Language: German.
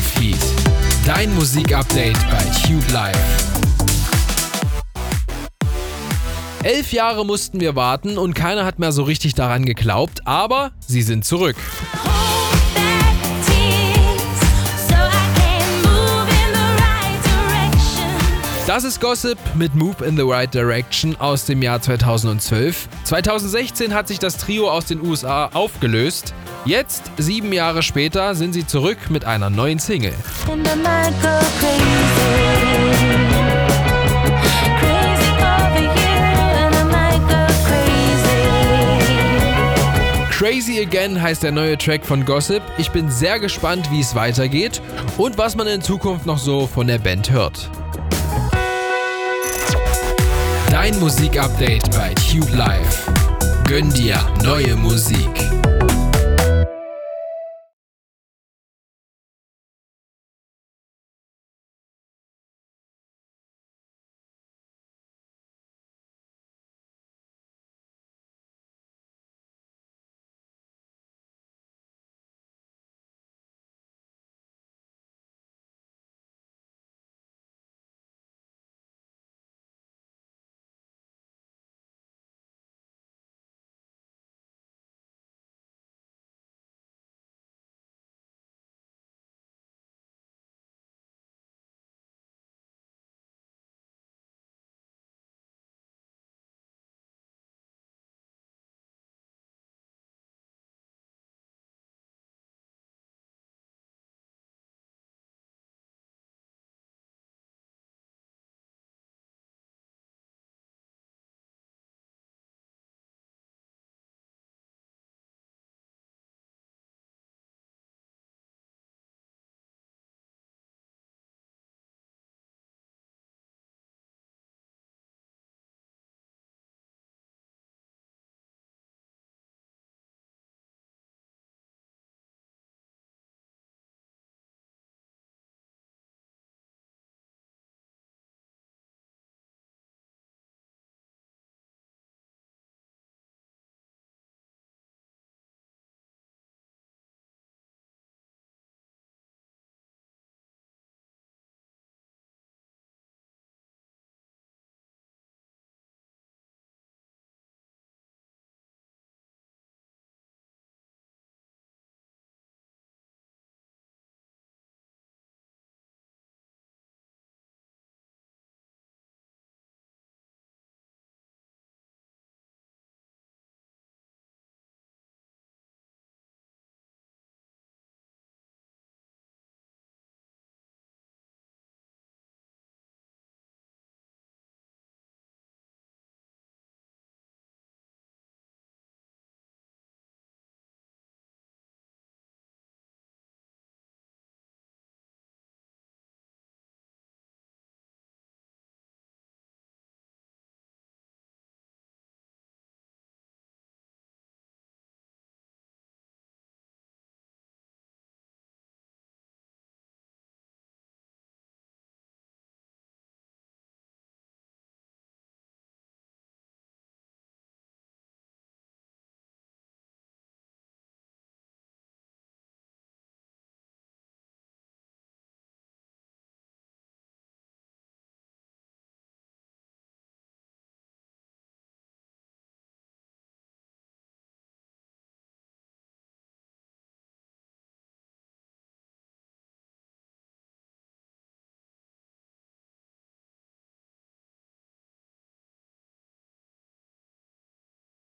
Progressive Heat. Dein Musikupdate bei Tube Live. Elf Jahre mussten wir warten und keiner hat mehr so richtig daran geglaubt, aber sie sind zurück. Das ist Gossip mit Move in the Right Direction aus dem Jahr 2012. 2016 hat sich das Trio aus den USA aufgelöst. Jetzt, sieben Jahre später, sind sie zurück mit einer neuen Single. Crazy Again heißt der neue Track von Gossip. Ich bin sehr gespannt, wie es weitergeht und was man in Zukunft noch so von der Band hört. Dein Musikupdate bei Tube Live. Gönn dir neue Musik.